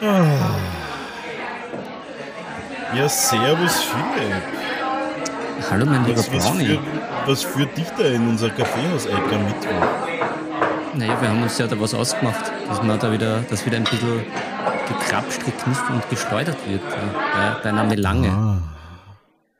Ja, servus Philipp. Hallo mein lieber Was, was, Brownie. führt, was führt dich da in unser Kaffeehaus-Eck am Mittwoch? Naja, wir haben uns ja da was ausgemacht, dass man da wieder, dass wieder ein bisschen gekrapscht, gekniffen und geschleudert wird ja, bei, bei einer Melange. Ah.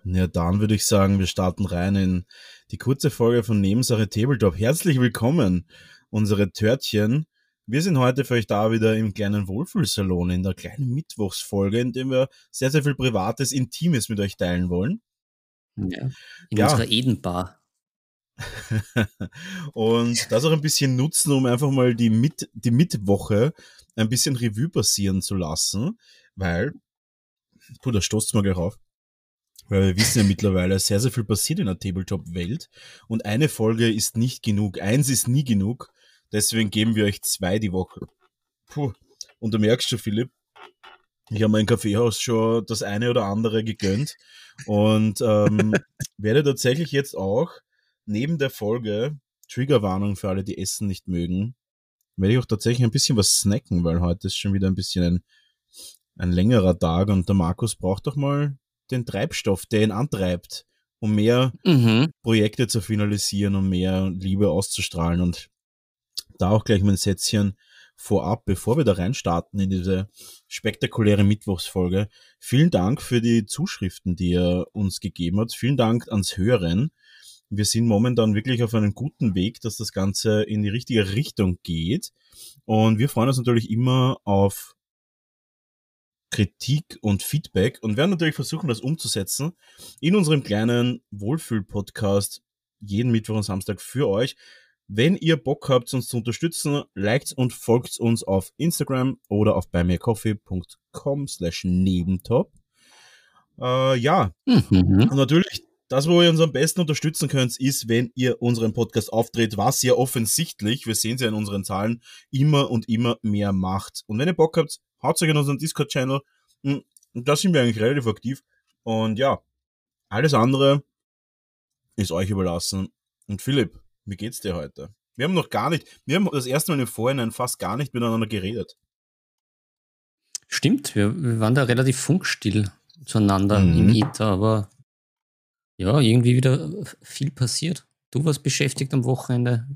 Ja, dann würde ich sagen, wir starten rein in die kurze Folge von Nebensache Tabletop. Herzlich willkommen, unsere Törtchen. Wir sind heute für euch da wieder im kleinen Wohlfühlsalon, in der kleinen Mittwochsfolge, in dem wir sehr, sehr viel Privates, Intimes mit euch teilen wollen. Ja, in Ja. unserer Edenbar. und das auch ein bisschen nutzen, um einfach mal die, Mit die Mittwoche ein bisschen Revue passieren zu lassen, weil, puh, da stoßt mal gleich auf, weil wir wissen ja mittlerweile, sehr, sehr viel passiert in der Tabletop-Welt und eine Folge ist nicht genug, eins ist nie genug, deswegen geben wir euch zwei die Woche. Puh, und du merkst schon, Philipp, ich habe mein Kaffeehaus schon das eine oder andere gegönnt und ähm, werde tatsächlich jetzt auch neben der Folge Triggerwarnung für alle, die Essen nicht mögen, werde ich auch tatsächlich ein bisschen was snacken, weil heute ist schon wieder ein bisschen ein, ein längerer Tag und der Markus braucht doch mal den Treibstoff, der ihn antreibt, um mehr Mhm. Projekte zu finalisieren und mehr Liebe auszustrahlen. Und da auch gleich mein Sätzchen vorab, bevor wir da reinstarten in diese spektakuläre Mittwochsfolge. Vielen Dank für die Zuschriften, die ihr uns gegeben habt. Vielen Dank ans Hören. Wir sind momentan wirklich auf einem guten Weg, dass das Ganze in die richtige Richtung geht. Und wir freuen uns natürlich immer auf Kritik und Feedback und werden natürlich versuchen, das umzusetzen in unserem kleinen Wohlfühl-Podcast jeden Mittwoch und Samstag für euch. Wenn ihr Bock habt, uns zu unterstützen, liked und folgt uns auf Instagram oder auf buymeacoffee.com slash nebentop. Äh, ja, Mhm. und natürlich, das, wo ihr uns am besten unterstützen könnt, ist, wenn ihr unseren Podcast aufdreht, was ihr offensichtlich, wir sehen es ja in unseren Zahlen, immer und immer mehr macht. Und wenn ihr Bock habt, haut euch in unseren Discord-Channel. Hm, da sind wir eigentlich relativ aktiv. Und ja, alles andere ist euch überlassen. Und Philipp, wie geht's dir heute? Wir haben noch gar nicht, wir haben das erste Mal im Vorhinein fast gar nicht miteinander geredet. Stimmt, wir, wir waren da relativ funkstill zueinander Mhm. im Ether, aber ja, irgendwie wieder viel passiert. Du warst beschäftigt am Wochenende.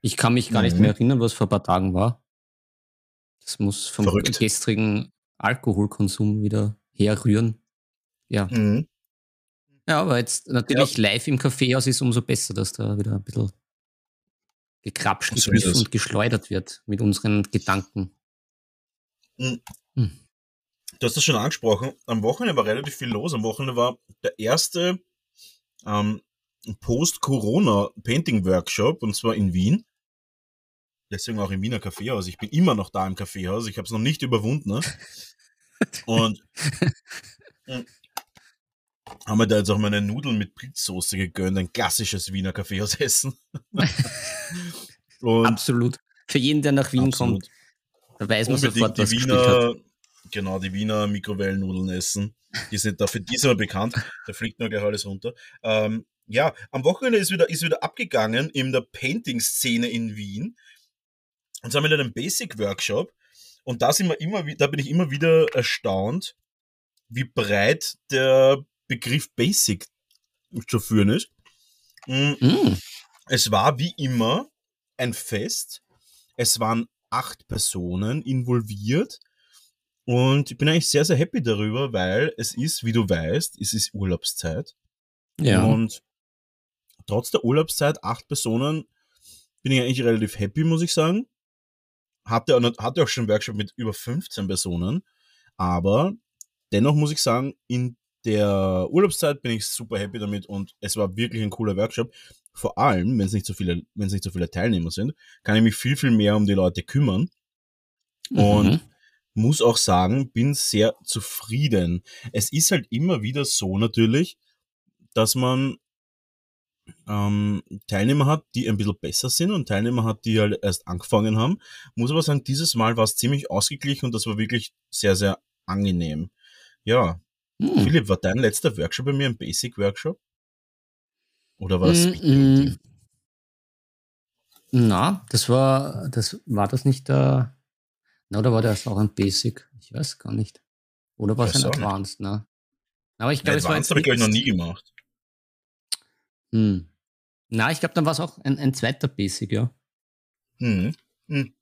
Ich kann mich gar nicht Mhm. mehr erinnern, was vor ein paar Tagen war. Das muss vom Verrückt. gestrigen Alkoholkonsum wieder herrühren. Ja. Mhm. Ja, aber jetzt natürlich live im Kaffeehaus ist umso besser, dass da wieder ein bisschen gekrapscht, So und geschleudert wird mit unseren Gedanken. Mhm. Hm. Du hast das schon angesprochen. Am Wochenende war relativ viel los. Am Wochenende war der erste ähm, Post-Corona-Painting-Workshop und zwar in Wien. Deswegen auch im Wiener Kaffeehaus. Ich bin immer noch da im Kaffeehaus. Ich habe es noch nicht überwunden. Ne? Und mm, haben wir da jetzt auch meine Nudeln mit Pilzsoße gegönnt. Ein klassisches Wiener Kaffeehausessen. und Absolut. Für jeden, der nach Wien absolut. kommt, da weiß man unbedingt sofort, die was hat. Wiener, genau, die Wiener Mikrowellennudeln essen. Die sind dafür diesmal bekannt. Da fliegt nur gleich alles runter. Ähm, ja, am Wochenende ist wieder, ist wieder abgegangen in der Painting-Szene in Wien. Und zwar mit einem Basic-Workshop. Und da, sind wir immer, da bin ich immer wieder erstaunt, wie breit der Begriff Basic zu führen ist. Mm, Mm, es war wie immer ein Fest. Es waren acht Personen involviert. Und ich bin eigentlich sehr, sehr happy darüber, weil es ist, wie du weißt, es ist Urlaubszeit. ja. Und trotz der Urlaubszeit, acht Personen, bin ich eigentlich relativ happy, muss ich sagen. Hatte, hatte auch schon einen Workshop mit über 15 Personen. Aber dennoch muss ich sagen, in der Urlaubszeit bin ich super happy damit und es war wirklich ein cooler Workshop. Vor allem, wenn es nicht so viele, wenn es nicht so viele Teilnehmer sind, kann ich mich viel, viel mehr um die Leute kümmern und Mhm. muss auch sagen, bin sehr zufrieden. Es ist halt immer wieder so natürlich, dass man ähm, Teilnehmer hat, die ein bisschen besser sind und Teilnehmer hat, die halt erst angefangen haben. Muss aber sagen, dieses Mal war es ziemlich ausgeglichen und das war wirklich sehr, sehr angenehm. Ja, Mhm. Philipp, war dein letzter Workshop bei mir ein Basic-Workshop? Oder war das Mm. Na, das war, das war das nicht der. Na, oder war das auch ein Basic? Ich weiß gar nicht. Oder war es ein Advanced, ne? Aber ich glaube, es war Advanced habe ich, glaube ich, noch nie gemacht. Hm. Na, ich glaube, dann war es auch ein, ein zweiter Basic, ja. Hm. hm.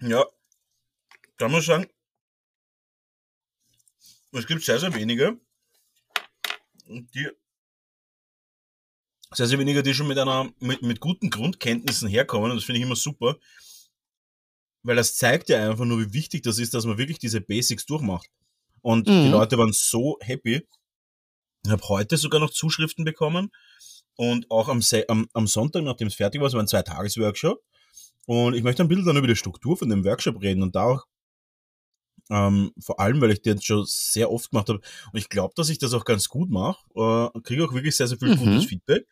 Ja. Muss ich sagen, es gibt sehr, sehr wenige, die sehr, sehr wenige, die schon mit einer, mit, mit guten Grundkenntnissen herkommen. Und das finde ich immer super. Weil das zeigt ja einfach nur, wie wichtig das ist, dass man wirklich diese Basics durchmacht. Und mhm. die Leute waren so happy. Ich habe heute sogar noch Zuschriften bekommen. Und auch am, am, am Sonntag, nachdem es fertig war, es war ein Zwei-Tages-Workshop. Und ich möchte ein bisschen dann über die Struktur von dem Workshop reden und da auch ähm, vor allem, weil ich den schon sehr oft gemacht habe. Und ich glaube, dass ich das auch ganz gut mache. Äh, Kriege auch wirklich sehr, sehr viel mhm. gutes Feedback.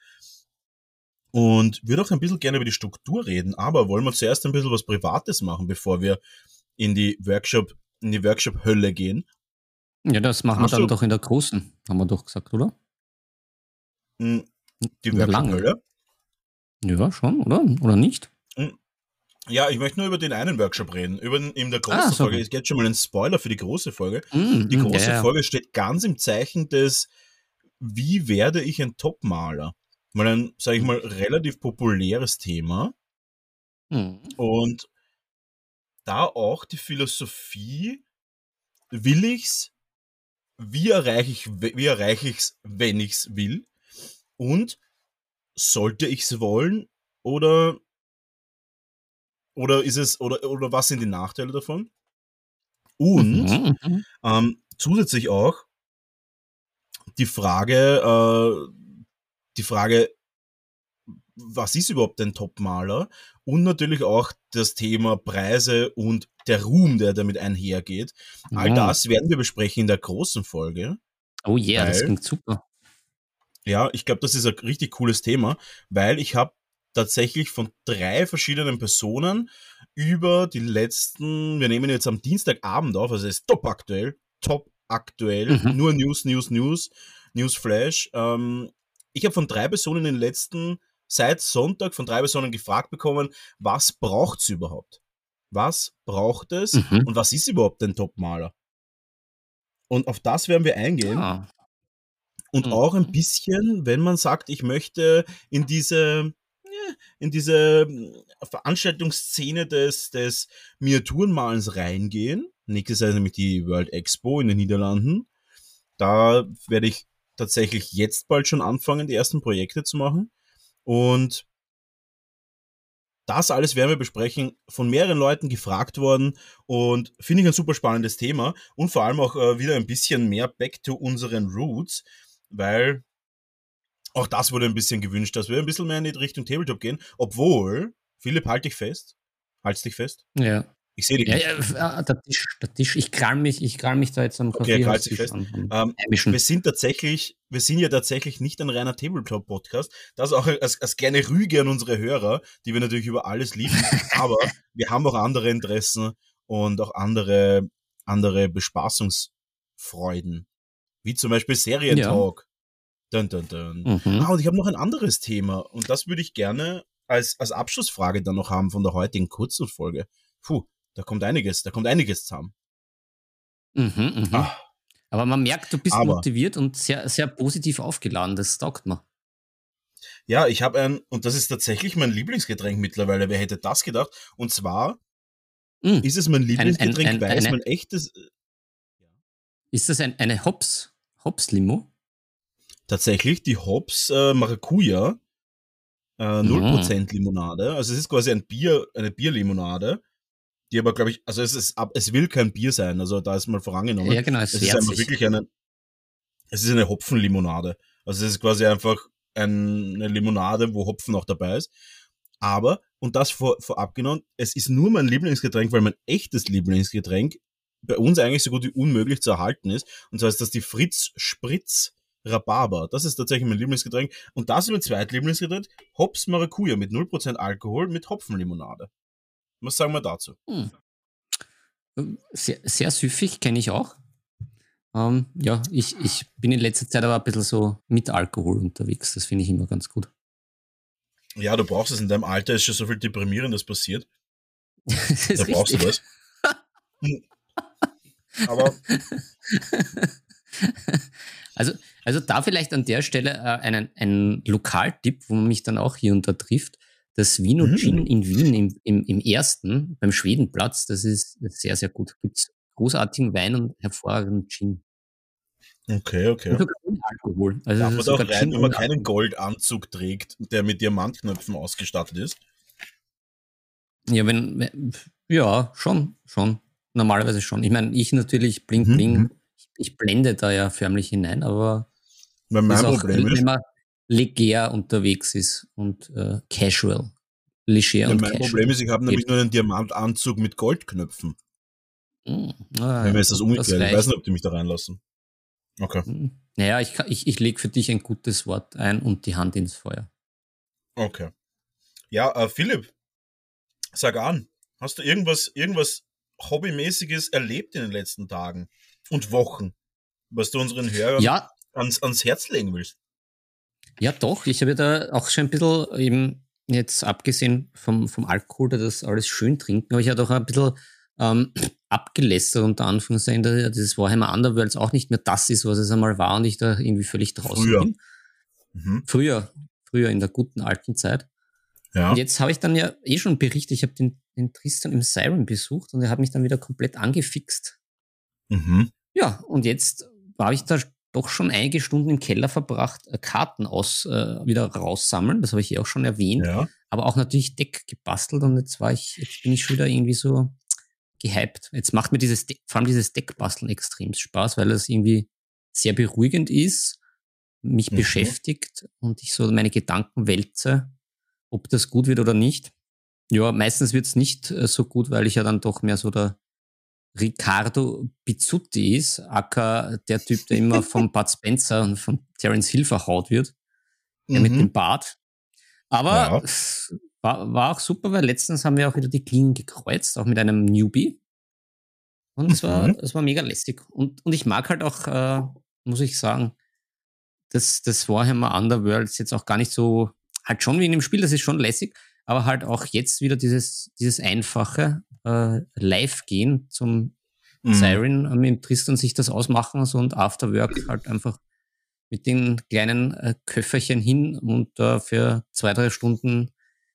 Und würde auch ein bisschen gerne über die Struktur reden, aber wollen wir zuerst ein bisschen was Privates machen, bevor wir in die Workshop, in die Workshop-Hölle gehen. Ja, das machen Hast wir dann doch in der großen, haben wir doch gesagt, oder? Hm, die Workshop-Hölle? Ja, schon, oder? Oder nicht? Ja, ich möchte nur über den einen Workshop reden. Über den, in der großen ah. Folge. Es geht schon mal ein Spoiler für die große Folge. Mm, die große yeah. Folge steht ganz im Zeichen des, wie werde ich ein Topmaler? Mal ein, sage ich mal, relativ populäres Thema. Mm. Und da auch die Philosophie, will ich's? Wie erreiche ich, wie erreiche ich's, wenn ich's will? Und sollte ich's wollen? Oder oder ist es, oder, oder was sind die Nachteile davon? Und mhm, mhm, ähm, zusätzlich auch die Frage, äh, die Frage, was ist überhaupt ein Topmaler? Und natürlich auch das Thema Preise und der Ruhm, der damit einhergeht. All das werden wir besprechen in der großen Folge. Oh yeah, weil, das klingt super. Ja, ich glaube, das ist ein richtig cooles Thema, weil ich habe tatsächlich von drei verschiedenen Personen über die letzten, wir nehmen jetzt am Dienstagabend auf, also es ist top aktuell, top aktuell, mhm. nur News, News, News, Newsflash. Ähm, ich habe von drei Personen in den letzten, seit Sonntag von drei Personen gefragt bekommen, was braucht es überhaupt? Was braucht es mhm. und was ist überhaupt ein Topmaler? Und auf das werden wir eingehen. Ah. Und mhm. auch ein bisschen, wenn man sagt, ich möchte in diese in diese hm, Veranstaltungsszene des, des Miniaturenmalens reingehen. Nächstes Jahr ist nämlich die World Expo in den Niederlanden. Da werde ich tatsächlich jetzt bald schon anfangen, die ersten Projekte zu machen. Und das alles werden wir besprechen, von mehreren Leuten gefragt worden und finde ich ein super spannendes Thema und vor allem auch äh, wieder ein bisschen mehr back to unseren Roots, weil auch das wurde ein bisschen gewünscht, dass wir ein bisschen mehr in die Richtung Tabletop gehen, obwohl, Philipp, halt dich fest. Halt dich fest. Ja. Ich sehe dich ja, nicht. Ja, ah, der Tisch, der Tisch. Ich krall mich, ich krall mich da jetzt am Okay, halt dich fest. Ähm, wir sind tatsächlich, wir sind ja tatsächlich nicht ein reiner Tabletop-Podcast. Das auch als, als kleine Rüge an unsere Hörer, die wir natürlich über alles lieben. aber wir haben auch andere Interessen und auch andere, andere Bespaßungsfreuden. Wie zum Beispiel Serientalk. Dun, dun, dun. Mhm. Ah, und ich habe noch ein anderes Thema und das würde ich gerne als, als Abschlussfrage dann noch haben von der heutigen Kurzfolge. Puh, da kommt einiges, da kommt einiges zusammen. Mhm, mh. ah. Aber man merkt, du bist Aber, motiviert und sehr, sehr positiv aufgeladen. Das taugt mir. Ja, ich habe ein, und das ist tatsächlich mein Lieblingsgetränk mittlerweile. Wer hätte das gedacht? Und zwar mm. ist es mein Lieblingsgetränk, ein, ein, ein, weil es mein echtes. Äh, ist das ein, eine Hops, Hops-Limo? Tatsächlich die Hops äh, Maracuja äh, 0% mhm. Limonade. Also es ist quasi ein Bier, eine Bierlimonade, die aber, glaube ich, also es ist es will kein Bier sein, also da ist mal vorangenommen. Ja, genau, es, es ist einfach wirklich eine, es ist eine Hopfenlimonade. Also es ist quasi einfach eine Limonade, wo Hopfen auch dabei ist. Aber, und das vor, vorab genommen, es ist nur mein Lieblingsgetränk, weil mein echtes Lieblingsgetränk bei uns eigentlich so gut wie unmöglich zu erhalten ist. Und zwar ist das die Fritz Spritz Rhabarber. Das ist tatsächlich mein Lieblingsgetränk. Und das ist mein zweitlieblingsgetränk. Hops Maracuja mit 0% Alkohol mit Hopfenlimonade. Was sagen wir dazu? Hm. Sehr, sehr süffig, kenne ich auch. Ähm, ja, ich, ich bin in letzter Zeit aber ein bisschen so mit Alkohol unterwegs. Das finde ich immer ganz gut. Ja, du brauchst es in deinem Alter, ist schon so viel Deprimierendes passiert. da brauchst richtig. du das. Aber. also, also da vielleicht an der Stelle äh, einen, einen Lokaltipp, wo man mich dann auch hier und da trifft. Das Vino mhm. Gin in Wien im, im, im ersten, beim Schwedenplatz, das ist sehr, sehr gut. Gibt es großartigen Wein und hervorragenden Gin. Okay, okay. Und Alkohol. Also Darf man da auch rein, wenn man keinen Goldanzug trägt, der mit Diamantknöpfen ausgestattet ist? Ja, wenn, ja, schon, schon. Normalerweise schon. Ich meine, ich natürlich bling mhm. bling, mhm. Ich blende da ja förmlich hinein, aber mein Problem ist, wenn man leger unterwegs ist und äh, casual. Leger ja, und mein casual. Problem ist, ich habe nämlich nur einen Diamantanzug mit Goldknöpfen. Mhm. Ah, wenn ist das umgekehrt. Ich weiß nicht, ob die mich da reinlassen. Okay. Hm. Naja, ich, ich, ich lege für dich ein gutes Wort ein und die Hand ins Feuer. Okay. Ja, äh, Philipp, sag an, hast du irgendwas, irgendwas Hobbymäßiges erlebt in den letzten Tagen und Wochen, was du unseren Hörern ja. ans, ans Herz legen willst? Ja, doch. Ich habe da auch schon ein bisschen eben jetzt abgesehen vom, vom Alkohol, da das alles schön trinken, aber ich hatte auch ein bisschen ähm, abgelästert unter Anführungszeichen, dass das Warhammer Underworlds auch nicht mehr das ist, was es einmal war und ich da irgendwie völlig draußen früher. bin. Mhm. Früher, früher in der guten alten Zeit. Ja. Und jetzt habe ich dann ja eh schon berichtet, ich habe den, den Tristan im Siren besucht und er hat mich dann wieder komplett angefixt. Mhm. Ja, und jetzt habe ich da doch schon einige Stunden im Keller verbracht, äh, Karten aus äh, wieder raussammeln. Das habe ich eh auch schon erwähnt. Ja. Aber auch natürlich Deck gebastelt und jetzt war ich, jetzt bin ich schon wieder irgendwie so gehypt. Jetzt macht mir dieses, De vor allem dieses Deckbasteln extrem Spaß, weil es irgendwie sehr beruhigend ist, mich mhm. beschäftigt und ich so meine Gedanken wälze, ob das gut wird oder nicht. Ja, meistens wird es nicht äh, so gut, weil ich ja dann doch mehr so der Riccardo Bizzutti ist, aka der Typ, der immer von Bud Spencer und von Terence Hill verhaut wird, der mhm. mit dem Bart. Aber ja. War, war auch super, weil letztens haben wir auch wieder die Klingen gekreuzt, auch mit einem Newbie. Und es war, mhm. es war mega lästig. Und, und ich mag halt auch, äh, muss ich sagen, das, das Warhammer Underworlds jetzt auch gar nicht so, halt schon wie in dem Spiel, das ist schon lässig, aber halt auch jetzt wieder dieses, dieses einfache äh, Live-Gehen zum mhm. Siren äh, mit Tristan sich das ausmachen so und Afterwork halt einfach mit den kleinen äh, Köfferchen hin und äh, für zwei, drei Stunden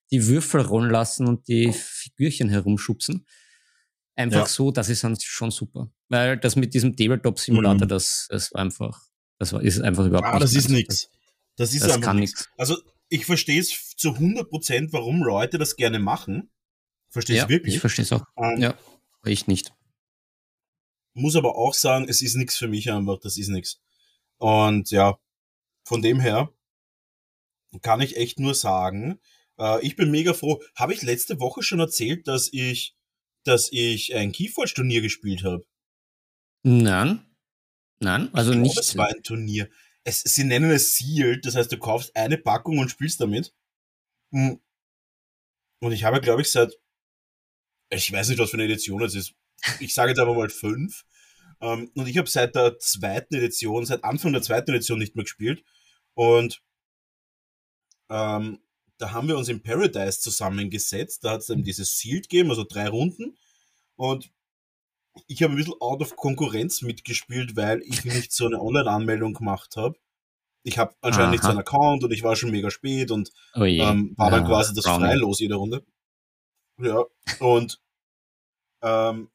die Würfel rollen lassen und die Figürchen herumschubsen. Einfach ja. so, das ist dann schon super. Weil das mit diesem Tabletop-Simulator, mhm. das, das war einfach, das war, ist einfach überhaupt ah, das ist nichts. Das ist das einfach nichts. Also, ich verstehe es zu 100 Prozent, warum Leute das gerne machen. Verstehe ja, wirklich. Ich verstehe es auch. Ähm, ja, ich nicht. Muss aber auch sagen, es ist nichts für mich einfach, das ist nichts. Und ja, von dem her kann ich echt nur sagen, äh, ich bin mega froh. Habe ich letzte Woche schon erzählt, dass ich, dass ich ein Keyforge-Turnier gespielt habe? Nein. Nein, also ich nicht. Es war ein Turnier. Es, sie nennen es Sealed, das heißt, du kaufst eine Packung und spielst damit. Hm. Und ich habe, glaube ich, seit, ich weiß nicht, was für eine Edition es ist. Ich sage jetzt aber mal fünf. Ähm, und ich habe seit der zweiten Edition, seit Anfang der zweiten Edition nicht mehr gespielt. Und ähm, da haben wir uns in Paradise zusammengesetzt. Da hat es eben dieses Sealed gegeben, also drei Runden. Und ich habe ein bisschen out of Konkurrenz mitgespielt, weil ich nicht so eine Online-Anmeldung gemacht habe. Ich habe anscheinend Aha. nicht so einen Account und ich war schon mega spät und oh ähm, war dann quasi das Brownie. Freilos jede Runde. Ja, und ähm,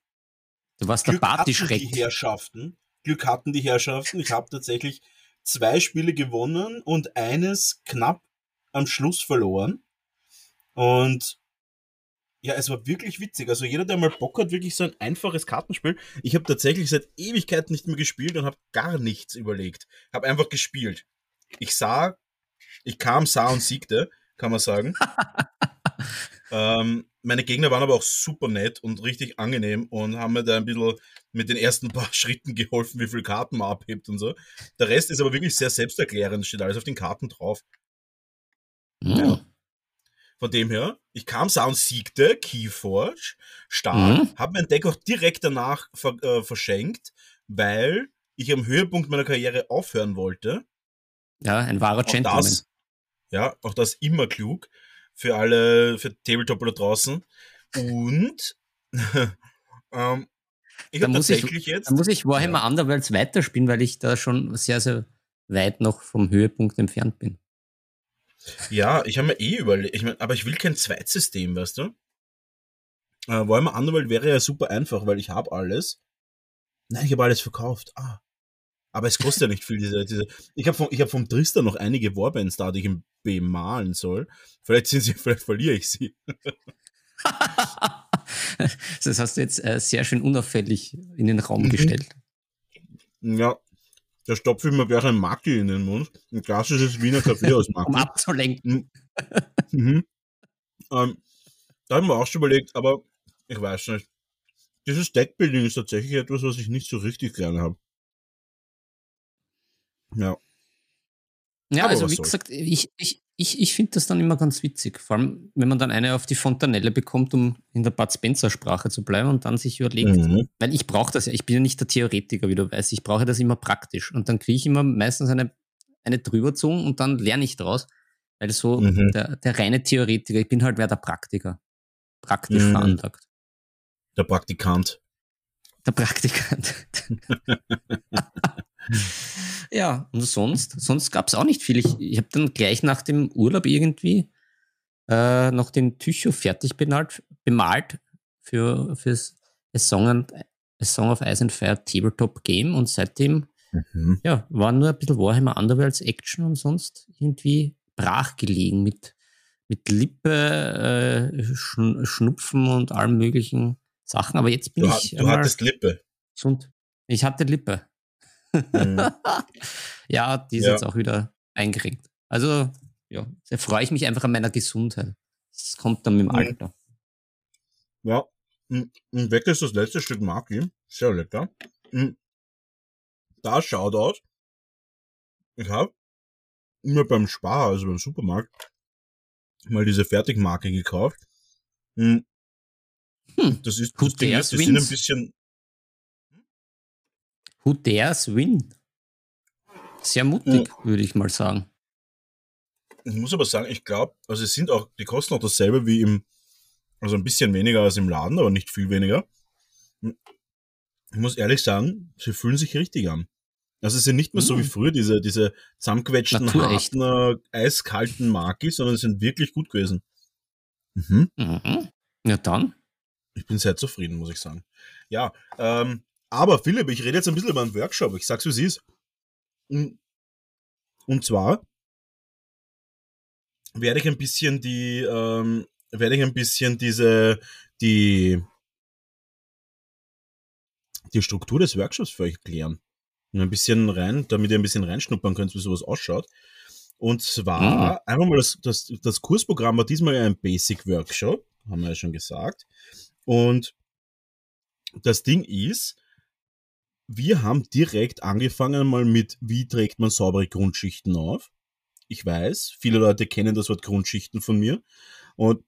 du warst der Partyschreck. Die Herrschaften, Glück hatten die Herrschaften. Ich habe tatsächlich zwei Spiele gewonnen und eines knapp am Schluss verloren. Und ja, es war wirklich witzig. Also jeder, der mal Bock hat, wirklich so ein einfaches Kartenspiel. Ich habe tatsächlich seit Ewigkeiten nicht mehr gespielt und habe gar nichts überlegt. Habe einfach gespielt. Ich sah, ich kam, sah und siegte, kann man sagen. ähm, meine Gegner waren aber auch super nett und richtig angenehm und haben mir da ein bisschen mit den ersten paar Schritten geholfen, wie viel Karten man abhebt und so. Der Rest ist aber wirklich sehr selbsterklärend, steht alles auf den Karten drauf. Mhm. Ja. Von dem her, ich kam, sah und siegte, Keyforge, stark, mhm. habe mein Deck auch direkt danach ver äh, verschenkt, weil ich am Höhepunkt meiner Karriere aufhören wollte. Ja, ein wahrer Gentleman. Das, ja, auch das immer klug für alle, für Tabletop da draußen. Und ähm, Ich Da habe muss ich- tatsächlich jetzt. Da muss ich Warhammer Underworlds weiterspielen, weil ich da schon sehr, sehr weit noch vom Höhepunkt entfernt bin. Ja, ich habe mir eh überlegt, ich mein, aber ich will kein Zweitsystem, weißt du? Äh, Warhammer Underworld wäre ja super einfach, weil ich habe alles. Nein, ich habe alles verkauft. Ah. Aber es kostet ja nicht viel, diese, diese. Ich habe vom, ich hab vom Tristan noch einige Warbands da, die ich ihm bemalen soll. Vielleicht sind sie, vielleicht verliere ich sie. das hast du jetzt äh, sehr schön unauffällig in den Raum Mhm. gestellt. Ja, da stopfe ich mir gleich ein Maki in den Mund. Ein klassisches Wiener Kaffee aus Um Maki. abzulenken. Mhm. Ähm, da haben wir auch schon überlegt, aber ich weiß nicht. Dieses Deckbuilding ist tatsächlich etwas, was ich nicht so richtig gerne habe. Ja. Ja, Aber also wie soll's. gesagt, ich, ich, ich, ich finde das dann immer ganz witzig. Vor allem, wenn man dann eine auf die Fontanelle bekommt, um in der Bud Spencer-Sprache zu bleiben und dann sich überlegt, Mhm. weil ich brauche das ja, ich bin ja nicht der Theoretiker, wie du weißt, ich brauche das immer praktisch. Und dann kriege ich immer meistens eine, eine drüberzogen und dann lerne ich draus. Weil so Mhm. der, der reine Theoretiker, ich bin halt mehr der Praktiker. Praktisch Mhm. veranlagt. Der Praktikant. Der Praktikant. ja, und sonst, sonst gab es auch nicht viel. Ich, ich habe dann gleich nach dem Urlaub irgendwie äh, noch den Tycho fertig bemalt, bemalt für fürs A Song, and, A Song of Ice and Fire Tabletop Game und seitdem Mhm. ja, war nur ein bisschen Warhammer Underworlds Action und sonst irgendwie brach gelegen mit, mit Lippe, äh, Schn Schnupfen und allem möglichen Sachen. Aber jetzt bin Du, ich du hattest Lippe. gesund. Ich hatte Lippe. Mhm. ja, die ist Ja. jetzt auch wieder eingerenkt. Also, ja, da freue ich mich einfach an meiner Gesundheit. Das kommt dann mit dem Mhm. Alter. Ja. Und und weg ist das letzte Stück Maki. Sehr lecker. Da schaut aus. Ich habe mir beim Spar, also beim Supermarkt, mal diese Fertigmarke gekauft. Hm. Das ist, Who das Ding ist, die sind ein bisschen, Who dares win? Sehr mutig, würde ich mal sagen. ich muss aber sagen, ich glaube, also es sind auch, die kosten auch dasselbe wie im, also ein bisschen weniger als im Laden, aber nicht viel weniger. Ich muss ehrlich sagen, sie fühlen sich richtig an. Also es sind nicht mehr so wie Mm. früher diese, diese zusammenquetschten, Naturecht. harten, äh, eiskalten Maki, sondern sie sind wirklich gut gewesen. Mhm. Mhm. Ja, dann. Ich bin sehr zufrieden, muss ich sagen. Ja, ähm, aber Philipp, ich rede jetzt ein bisschen über einen Workshop. Ich sag's, wie es ist. Und zwar werde ich ein bisschen die, ähm, werde ich ein bisschen diese, die, die Struktur des Workshops für euch erklären. Und ein bisschen rein, damit ihr ein bisschen reinschnuppern könnt, wie sowas ausschaut. Und zwar, einfach mal das, das, das Kursprogramm war diesmal ein Basic Workshop, haben wir ja schon gesagt. Und das Ding ist, wir haben direkt angefangen mal mit, wie trägt man saubere Grundschichten auf. Ich weiß, viele Leute kennen das Wort Grundschichten von mir. Und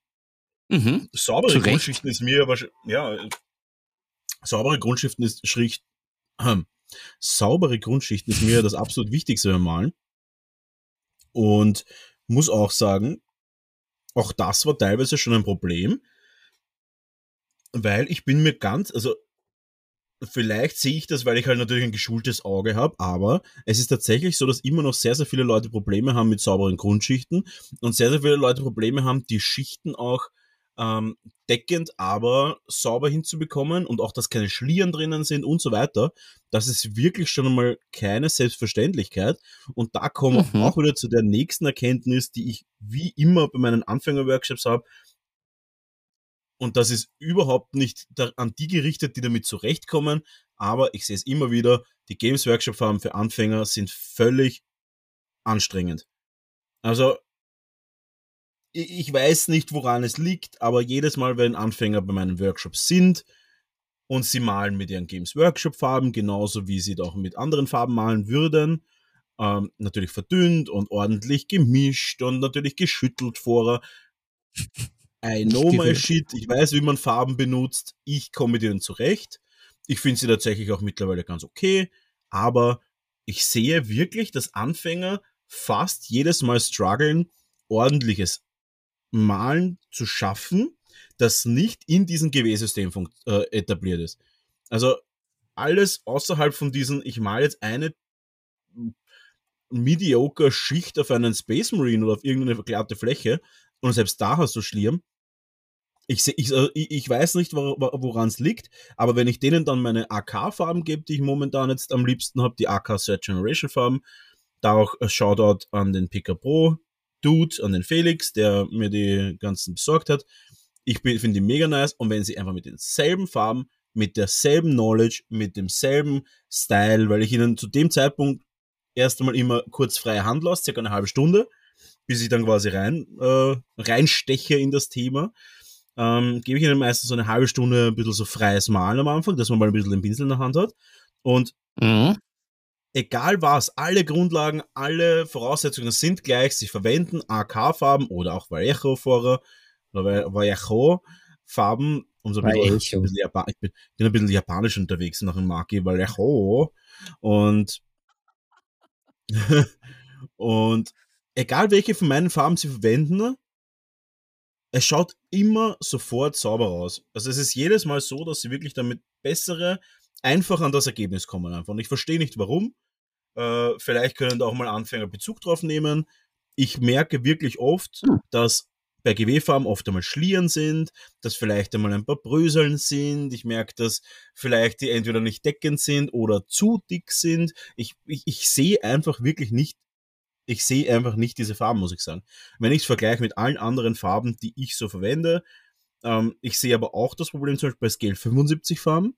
Mhm. saubere. Grundschichten ist mir wahrscheinlich, ja, saubere Grundschichten ist Schricht, ähm, saubere Grundschichten ist mir das absolut Wichtigste beim Malen. Und muss auch sagen, auch das war teilweise schon ein Problem, weil ich bin mir ganz, also vielleicht sehe ich das, weil ich halt natürlich ein geschultes Auge habe, aber es ist tatsächlich so, dass immer noch sehr, sehr viele Leute Probleme haben mit sauberen Grundschichten und sehr, sehr viele Leute Probleme haben, die Schichten auch ähm, deckend, aber sauber hinzubekommen und auch, dass keine Schlieren drinnen sind und so weiter. Das ist wirklich schon einmal keine Selbstverständlichkeit. Und da kommen wir Mhm. auch wieder zu der nächsten Erkenntnis, die ich wie immer bei meinen Anfänger-Workshops habe. Und das ist überhaupt nicht an die gerichtet, die damit zurechtkommen. Aber ich sehe es immer wieder, die Games Workshop Farben für Anfänger sind völlig anstrengend. Also, ich weiß nicht, woran es liegt, aber jedes Mal, wenn Anfänger bei meinen Workshops sind und sie malen mit ihren Games Workshop Farben, genauso wie sie auch mit anderen Farben malen würden, ähm, natürlich verdünnt und ordentlich gemischt und natürlich geschüttelt vorher. I know my shit. Ich weiß, wie man Farben benutzt. Ich komme mit ihnen zurecht. Ich finde sie tatsächlich auch mittlerweile ganz okay. Aber ich sehe wirklich, dass Anfänger fast jedes Mal strugglen, ordentliches Malen zu schaffen, das nicht in diesem GW-System äh, etabliert ist. Also alles außerhalb von diesen, ich mal jetzt eine mediocre Schicht auf einen Space Marine oder auf irgendeine verklärte Fläche und selbst da hast du Schlierm. Ich, seh, ich, ich weiß nicht, woran es liegt, aber wenn ich denen dann meine AK-Farben gebe, die ich momentan jetzt am liebsten habe, die AK Third Generation Farben, da auch Shoutout an den Picker Pro Dude, an den Felix, der mir die ganzen besorgt hat. Ich finde die mega nice und wenn sie einfach mit denselben Farben, mit derselben Knowledge, mit demselben Style, weil ich ihnen zu dem Zeitpunkt erst einmal immer kurz freie Hand lasse, circa eine halbe Stunde, bis ich dann quasi rein, äh, reinsteche in das Thema, ähm, gebe ich ihnen meistens so eine halbe Stunde ein bisschen so freies Malen am Anfang, dass man mal ein bisschen den Pinsel in der Hand hat. Und mhm. egal was, alle Grundlagen, alle Voraussetzungen sind gleich, sie verwenden AK-Farben oder auch Vallejo-Farben, um so ein bisschen, ich bin, bin ein bisschen japanisch unterwegs nach dem Maki Vallejo und und egal welche von meinen Farben sie verwenden, es schaut immer sofort sauber aus. Also es ist jedes Mal so, dass sie wirklich damit bessere, einfach an das Ergebnis kommen einfach. Und ich verstehe nicht warum. Äh, vielleicht können da auch mal Anfänger Bezug drauf nehmen. Ich merke wirklich oft, hm. dass bei GW-Farben oft einmal Schlieren sind, dass vielleicht einmal ein paar Bröseln sind. Ich merke, dass vielleicht die entweder nicht deckend sind oder zu dick sind. Ich, ich, ich sehe einfach wirklich nicht ich sehe einfach nicht diese Farben, muss ich sagen. Wenn ich es vergleiche mit allen anderen Farben, die ich so verwende, ähm, ich sehe aber auch das Problem zum Beispiel bei Scale 75 Farben,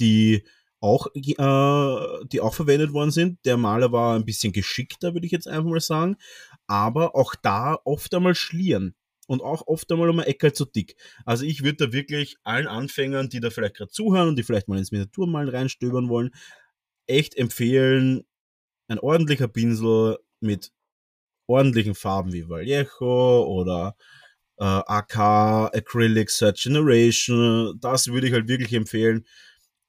die auch, äh, die auch verwendet worden sind. Der Maler war ein bisschen geschickter, würde ich jetzt einfach mal sagen. Aber auch da oft einmal schlieren. Und auch oft einmal um ein Ecke zu dick. Also ich würde da wirklich allen Anfängern, die da vielleicht gerade zuhören und die vielleicht mal ins Miniaturmalen reinstöbern wollen, echt empfehlen, ein ordentlicher Pinsel mit ordentlichen Farben wie Vallejo oder äh, AK, Acrylic, Third Generation. Das würde ich halt wirklich empfehlen,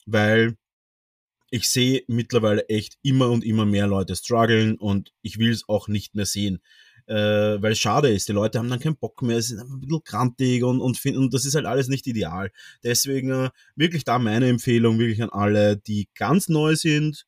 weil ich sehe mittlerweile echt immer und immer mehr Leute strugglen und ich will es auch nicht mehr sehen. Äh, weil es schade ist, die Leute haben dann keinen Bock mehr, sind ein bisschen grantig und, und finden, und das ist halt alles nicht ideal. Deswegen äh, wirklich da meine Empfehlung wirklich an alle, die ganz neu sind,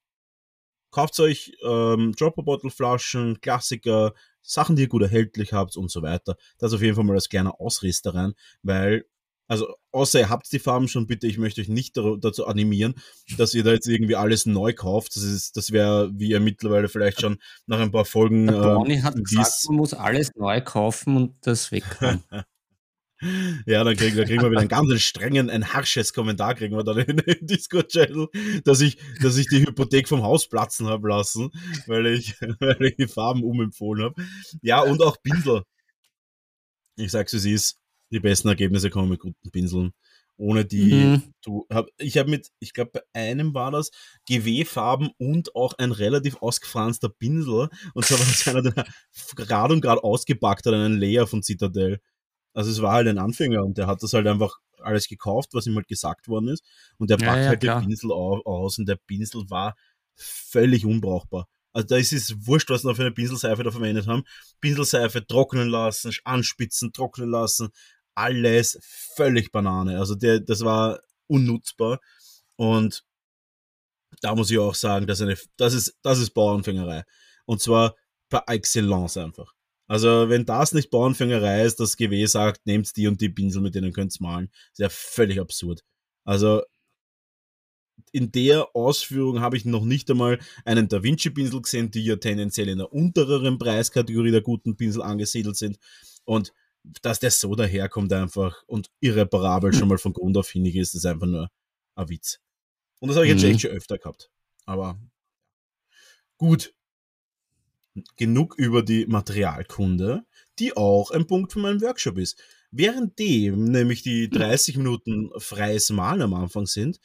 Kauft euch ähm, Dropper-Bottle-Flaschen, Klassiker, Sachen, die ihr gut erhältlich habt und so weiter. Das auf jeden Fall mal als kleiner Ausriss da rein, weil, also außer ihr habt die Farben schon, bitte, ich möchte euch nicht dazu animieren, dass ihr da jetzt irgendwie alles neu kauft. Das ist, das wäre, wie ihr mittlerweile vielleicht schon nach ein paar Folgen. Der Bonnie äh, hat gesagt, man muss alles neu kaufen und das wegkommen. Ja, dann kriegen, dann kriegen wir wieder einen ganz strengen, ein harsches Kommentar kriegen wir dann in den Discord-Channel, dass ich, dass ich die Hypothek vom Haus platzen habe lassen, weil ich, weil ich die Farben umempfohlen habe. Ja, und auch Pinsel. Ich sag's, es ist, die besten Ergebnisse kommen mit guten Pinseln. Ohne die, mhm. du, hab, ich habe mit, ich glaube, bei einem war das GW-Farben und auch ein relativ ausgefranster Pinsel. Und zwar war das einer, der gerade und gerade ausgepackt hat, einen Layer von Citadel. Also es war halt ein Anfänger und der hat das halt einfach alles gekauft, was ihm halt gesagt worden ist. Und der packt ja, ja, halt klar. den Pinsel aus und der Pinsel war völlig unbrauchbar. Also da ist es wurscht, was noch für eine Pinselseife da verwendet haben. Pinselseife trocknen lassen, anspitzen, trocknen lassen, alles völlig Banane. Also der, das war unnutzbar. Und da muss ich auch sagen, dass eine, das ist, das ist Bauernfängerei. Und zwar par excellence einfach. Also, wenn das nicht Bauernfängerei ist, das GW sagt, nehmt die und die Pinsel, mit denen könnt ihr malen, ist ja völlig absurd. Also, in der Ausführung habe ich noch nicht einmal einen Da Vinci-Pinsel gesehen, die ja tendenziell in der untereren Preiskategorie der guten Pinsel angesiedelt sind. Und dass der so daherkommt einfach und irreparabel schon mal von Grund auf hinig ist, ist einfach nur ein Witz. Und das habe ich jetzt mhm. schon öfter gehabt. Aber gut, genug über die Materialkunde, die auch ein Punkt von meinem Workshop ist. Währenddem nämlich die 30 Minuten freies Malen am Anfang sind,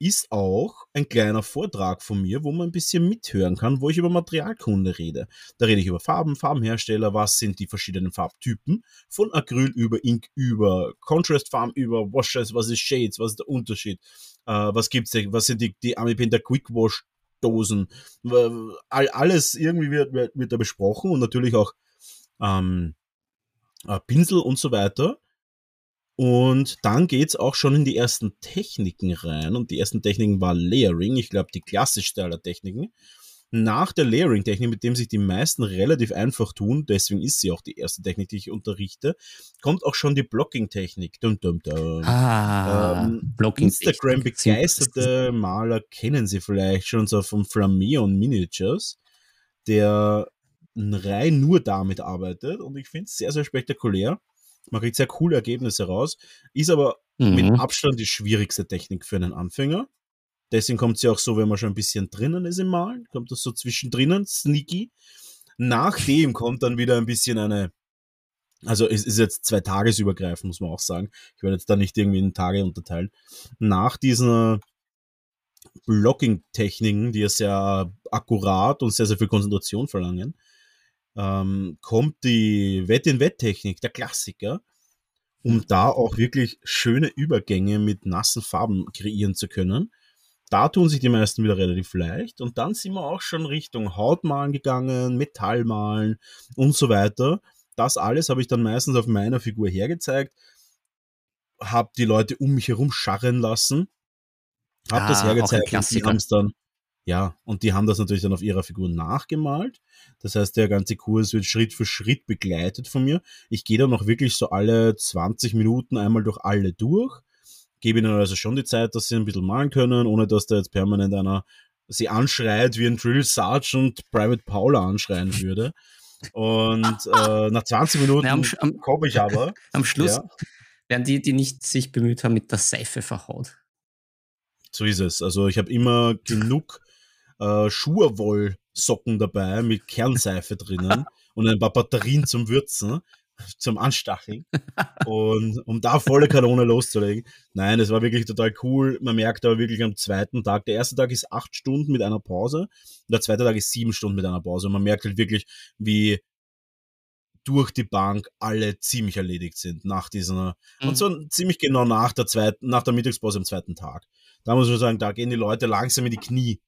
ist auch ein kleiner Vortrag von mir, wo man ein bisschen mithören kann, wo ich über Materialkunde rede. Da rede ich über Farben, Farbenhersteller, was sind die verschiedenen Farbtypen, von Acryl über Ink über Contrastfarben über Washes, was ist Shades, was ist der Unterschied, äh, was gibt's, was sind die, die Amipinter Quick Wash Dosen. Alles irgendwie wird, wird, wird da besprochen und natürlich auch ähm, äh, Pinsel und so weiter. Und dann geht's auch schon in die ersten Techniken rein. Und die ersten Techniken war Layering, ich glaube die klassischste aller Techniken. Nach der Layering-Technik, mit dem sich die meisten relativ einfach tun, deswegen ist sie auch die erste Technik, die ich unterrichte, kommt auch schon die Blocking-Technik. Dum, dum, dum. Ah, Ähm, Blocking Instagram begeisterte Maler kennen sie vielleicht schon so vom Flameon Miniatures, der rein nur damit arbeitet und ich finde es sehr, sehr spektakulär. Man kriegt sehr coole Ergebnisse raus, ist aber mit Mhm. Abstand die schwierigste Technik für einen Anfänger. Deswegen kommt sie auch so, wenn man schon ein bisschen drinnen ist im Malen, kommt das so zwischendrinnen, sneaky. Nachdem kommt dann wieder ein bisschen eine, also es ist jetzt zwei Tagesübergreifend, muss man auch sagen. Ich werde jetzt da nicht irgendwie in Tage unterteilen. Nach diesen Blocking-Techniken, die ja sehr akkurat und sehr, sehr viel Konzentration verlangen, ähm, kommt die Wett-in-Wett-Technik, der Klassiker, um da auch wirklich schöne Übergänge mit nassen Farben kreieren zu können. Da tun sich die meisten wieder relativ leicht und dann sind wir auch schon Richtung Hautmalen gegangen, Metallmalen und so weiter. Das alles habe ich dann meistens auf meiner Figur hergezeigt, habe die Leute um mich herum scharren lassen, habe Ah, das hergezeigt und die haben es dann, ja, und die haben das natürlich dann auf ihrer Figur nachgemalt. Das heißt, der ganze Kurs wird Schritt für Schritt begleitet von mir. Ich gehe dann noch wirklich so alle 20 Minuten einmal durch alle durch, gebe ihnen also schon die Zeit, dass sie ein bisschen malen können, ohne dass da jetzt permanent einer sie anschreit, wie ein Drill Sergeant Private Paula anschreien würde. Und äh, nach 20 Minuten Na, am, Sch- am, komme ich aber. am Schluss Ja, werden die, die nicht sich bemüht haben, mit der Seife verhaut. so ist es. Also ich habe immer genug äh, Schurwollsocken dabei mit Kernseife drinnen und ein paar Batterien zum Würzen, zum Anstacheln. Und um da volle Kanone loszulegen. Nein, es war wirklich total cool. Man merkt aber wirklich am zweiten Tag, der erste Tag ist acht Stunden mit einer Pause und der zweite Tag ist sieben Stunden mit einer Pause. Und man merkt halt wirklich, wie durch die Bank alle ziemlich erledigt sind nach dieser Mhm. und so ziemlich genau nach der zweiten, nach der Mittagspause am zweiten Tag. Da muss man sagen, da gehen die Leute langsam in die Knie.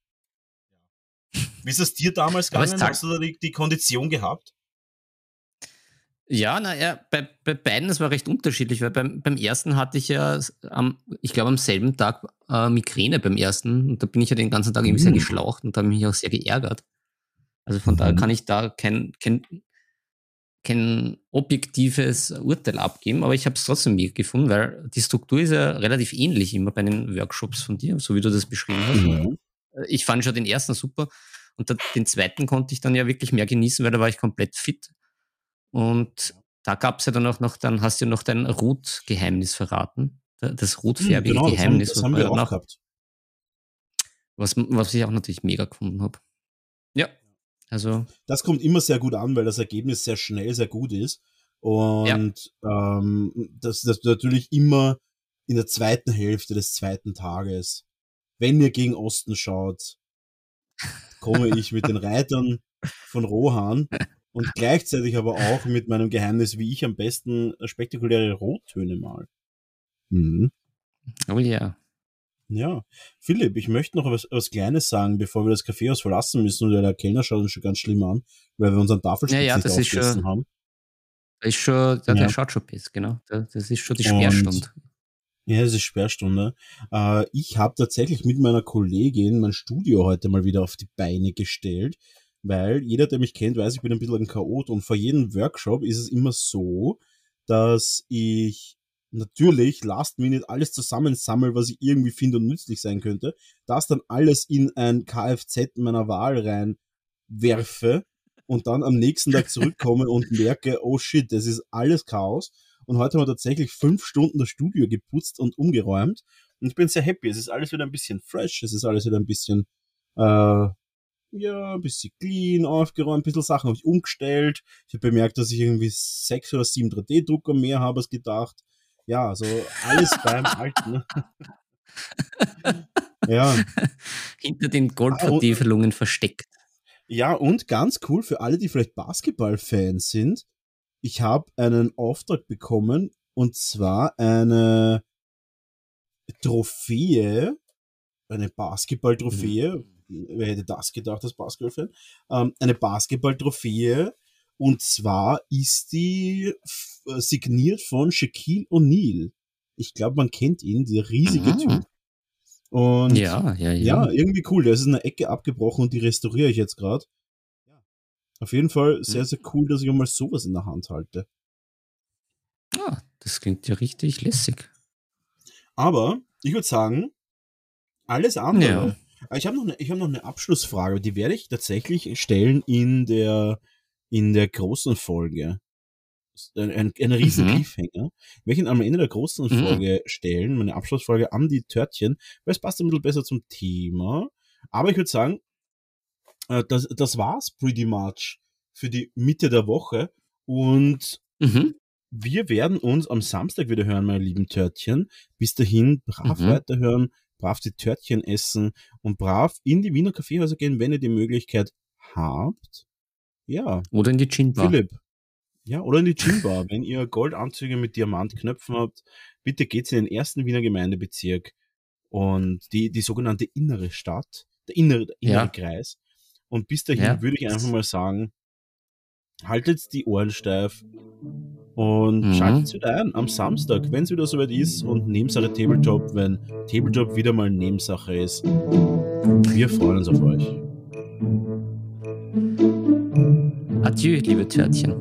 Wie ist es dir damals gegangen? Hast du da die, die Kondition gehabt? Ja, naja, bei, bei beiden, das war recht unterschiedlich, weil beim, beim ersten hatte ich ja, am, ich glaube, am selben Tag äh, Migräne beim ersten und da bin ich ja den ganzen Tag irgendwie sehr Mhm. geschlaucht und da habe ich mich auch sehr geärgert. Also von daher Mhm. kann ich da kein, kein, kein objektives Urteil abgeben, aber ich habe es trotzdem mega gefunden, weil die Struktur ist ja relativ ähnlich immer bei den Workshops von dir, so wie du das beschrieben hast. Mhm. Ich fand schon den ersten super und den zweiten konnte ich dann ja wirklich mehr genießen, weil da war ich komplett fit. Und da gab es ja dann auch noch, dann hast du ja noch dein Rotgeheimnis verraten. Da- Das rotfärbige genau, das haben, Geheimnis, das haben wir auch gehabt. was, was ich auch natürlich mega gefunden habe. Ja, also Das kommt immer sehr gut an, weil das Ergebnis sehr schnell, sehr gut ist. Und ähm, das, das natürlich immer in der zweiten Hälfte des zweiten Tages, wenn ihr gegen Osten schaut, komme ich mit den Reitern von Rohan und gleichzeitig aber auch mit meinem Geheimnis, wie ich am besten spektakuläre Rottöne mal. Mhm. oh ja. Ja, Philipp, ich möchte noch was, was Kleines sagen, bevor wir das Kaffeehaus verlassen müssen. Und der Kellner schaut uns schon ganz schlimm an, weil wir unseren Tafelspitz Ja, ja, nicht das ist schon- haben. Da ist schon, der, Ja. der schaut schon bis, genau. Da- Das ist schon die Und- Sperrstunde. Ja, es ist Sperrstunde. Äh, ich habe tatsächlich mit meiner Kollegin mein Studio heute mal wieder auf die Beine gestellt, weil jeder, der mich kennt, weiß, ich bin ein bisschen ein Chaot und vor jedem Workshop ist es immer so, dass ich natürlich last minute alles zusammensammel, was ich irgendwie finde und nützlich sein könnte, das dann alles in ein Kfz meiner Wahl rein werfe und dann am nächsten Tag zurückkomme und merke, oh shit, das ist alles Chaos. Und heute haben wir tatsächlich fünf Stunden das Studio geputzt und umgeräumt. Und ich bin sehr happy. Es ist alles wieder ein bisschen fresh. Es ist alles wieder ein bisschen, äh, ja, ein bisschen clean, aufgeräumt, ein bisschen Sachen habe ich umgestellt. Ich habe bemerkt, dass ich irgendwie sechs oder sieben 3D-Drucker mehr habe als gedacht. Ja, also alles beim Alten. ja. Hinter den Ah, Goldvertiefelungen versteckt. Ja, und ganz cool für alle, die vielleicht Basketball-Fans sind. Ich habe einen Auftrag bekommen und zwar eine Trophäe, eine Basketball-Trophäe. Wer hätte das gedacht als Basketball-Fan? Ähm, eine Basketball-Trophäe und zwar ist die f- signiert von Shaquille O'Neal. Ich glaube, man kennt ihn, dieser riesige Mhm. Typ. Und Ja, ja, ja. ja, irgendwie cool. Der ist in einer Ecke abgebrochen und die restauriere ich jetzt gerade. Auf jeden Fall sehr, sehr cool, dass ich einmal sowas in der Hand halte. Ah, das klingt ja richtig lässig. Aber ich würde sagen, alles andere. Ja. Ich habe noch, eine- ich hab noch eine Abschlussfrage, die werde ich tatsächlich stellen in der, in der großen Folge. Ein, ein, ein riesen Mhm. Cliffhanger. Welchen am Ende der großen Mhm. Folge stellen, meine Abschlussfolge an die Törtchen, weil es passt ein bisschen besser zum Thema. Aber ich würde sagen, äh, das, das war's pretty much für die Mitte der Woche. Und Mhm. wir werden uns am Samstag wieder hören, meine lieben Törtchen. Bis dahin brav Mhm. weiterhören, brav die Törtchen essen und brav in die Wiener Kaffeehäuser gehen, wenn ihr die Möglichkeit habt. Ja, Oder in die Gin-Bar. Philipp. Ja, oder in die Gymbar. wenn ihr Goldanzüge mit Diamantknöpfen habt, bitte geht's in den ersten Wiener Gemeindebezirk und die, die sogenannte innere Stadt, der innere, der innere Ja. Kreis. Und bis dahin Ja. würde ich einfach mal sagen, haltet die Ohren steif und mhm. schaltet wieder ein am Samstag, wenn es wieder soweit ist und Nebensache Tabletop, wenn Tabletop wieder mal Nebensache ist. Wir freuen uns auf euch. Adieu, liebe Törtchen.